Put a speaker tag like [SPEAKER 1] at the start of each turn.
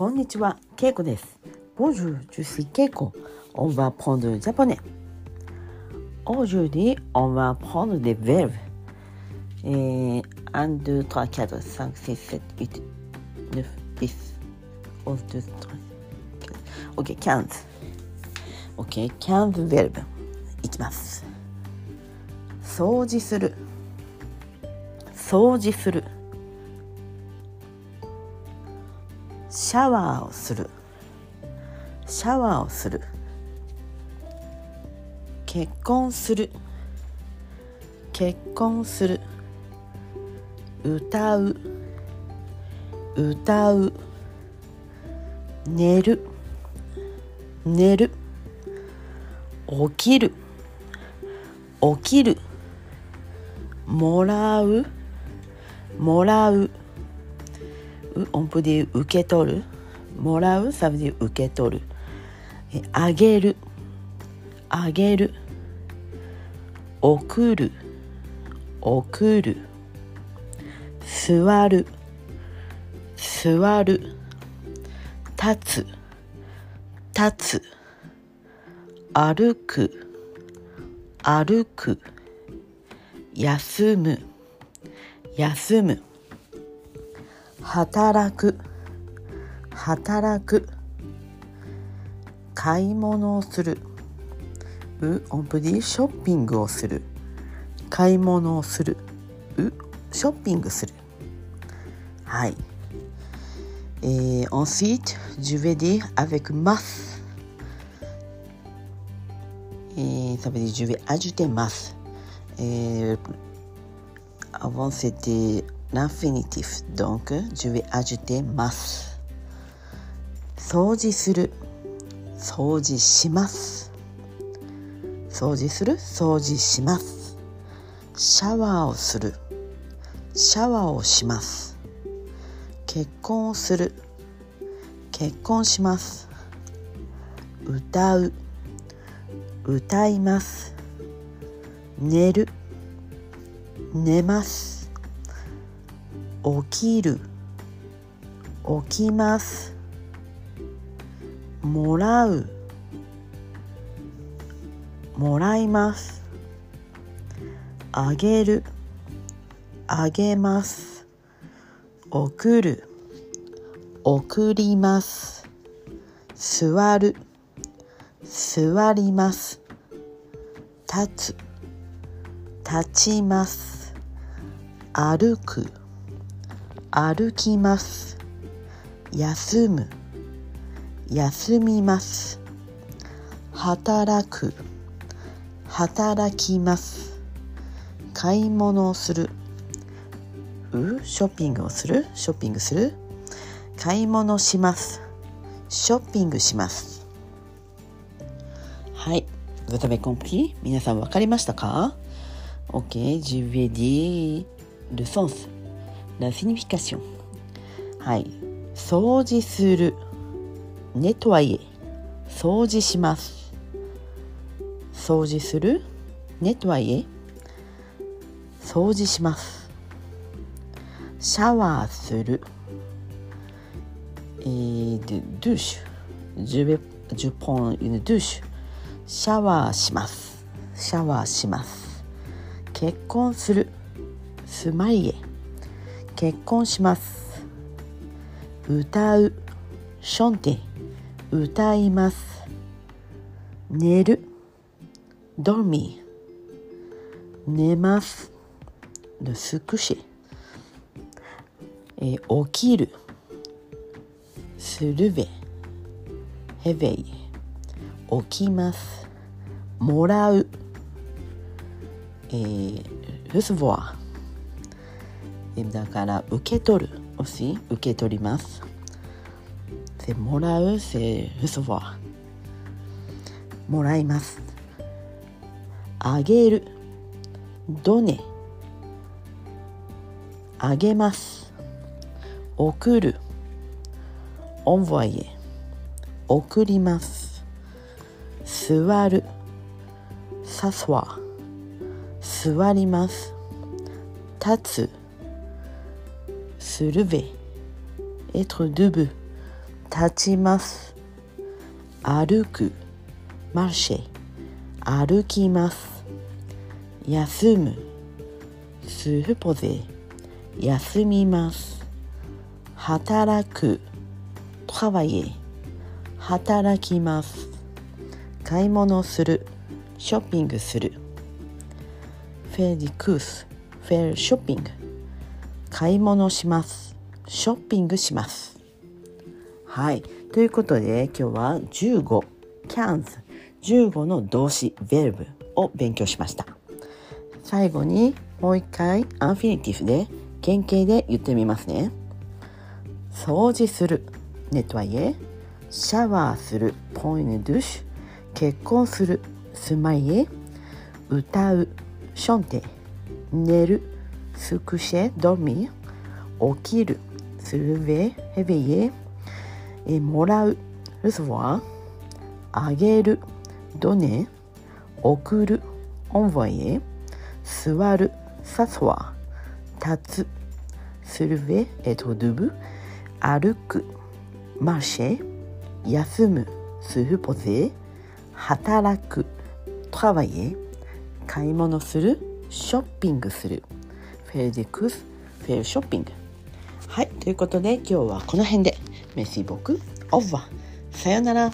[SPEAKER 1] こんにちは、ケイコです。Bonjour, je suis Keiko. On va prendre le japonais. Aujourd'hui, on va prendre des verbes. Et 1, 2, 3, 4, 5, 6, 7, 8, 9, 10, 11, 12, 13, 14. OK, 15. OK, 15 verbes. いきます。掃除する。掃除する。シャワーをする。シャワーをする。結婚する。結婚する。歌う。歌う。寝る。寝る。起きる。起きる。もらう。もらう。On peut dire 受け取る。もらう？ça veut dire 受け取る。えあげる。あげる。送る。送る。座る。座る。立つ。立つ。歩く。歩く。休む。休む。働く働く買い物をするうオンプディショッピングをする買い物をするうショッピングするはい et ensuite je vais dire avec mas et ça veut dire je vais ajouter mas et avant c'était l'infinitif. Donc je vais ajouter mas. 掃除する掃除します掃除する掃除しますシャワーをするシャワーをします結婚をする結婚します歌う歌います寝る寝ます起きる。起きます。もらう。もらいます。あげる。あげます。送る。送ります。座る。座ります。立つ。立ちます。歩く。歩きます。休む。休みます。働く。働きます。買い物をする。う？ショッピングをする？ショッピングする？買い物します。ショッピングします。はい。Vous avez compris? 皆さん分かりましたか？Ok, je vais dire le sens, la signification. はい。掃除する。ネトワイエ。掃除します。掃除する。ネトワイエ。掃除します。シャワーする。Et de douche. Je vais, je prends une douche. シャワーします。シャワーします。結婚する。スマイエ。結婚します。歌う。ショんて歌います。寝る。ドーミ。ー寝ます。ルスし、えー、起きる。するべ。ヘベイ起きます。もらう、えー、ルスボア。だから受け取る。もし受け取ります。でもらう c'est recevoir。もらいます。あげる。donner。あげます。送る。envoyer。送ります。座る。さすは。座ります。立つ。Se lever。être debout。立ちます歩くマルシェ歩きます休むスーポゼ休みます働くトラワイエ働きます買い物するショッピングするフェディク買い物します。ショッピングします。はい。ということで今日は15 cans 15の動詞 verb を勉強しました。最後にもう一回 infinitif で原形で言ってみますね。掃除する。 nettoyer シャワーする。 prendre une douche 結婚する。 se marier 歌う。 chanter。寝る。 se coucher dormir 起きる se lever réveiller えもらう recevoirあげるドネ送るオンボイエ座るサスワー立つスルベエトドゥブ歩くマーシェ休むスフポゼ働くトラワイエ買い物するショッピングするフェルデクスフェルショッピング。はいということで今日はこの辺で。メシボクオーバーさよなら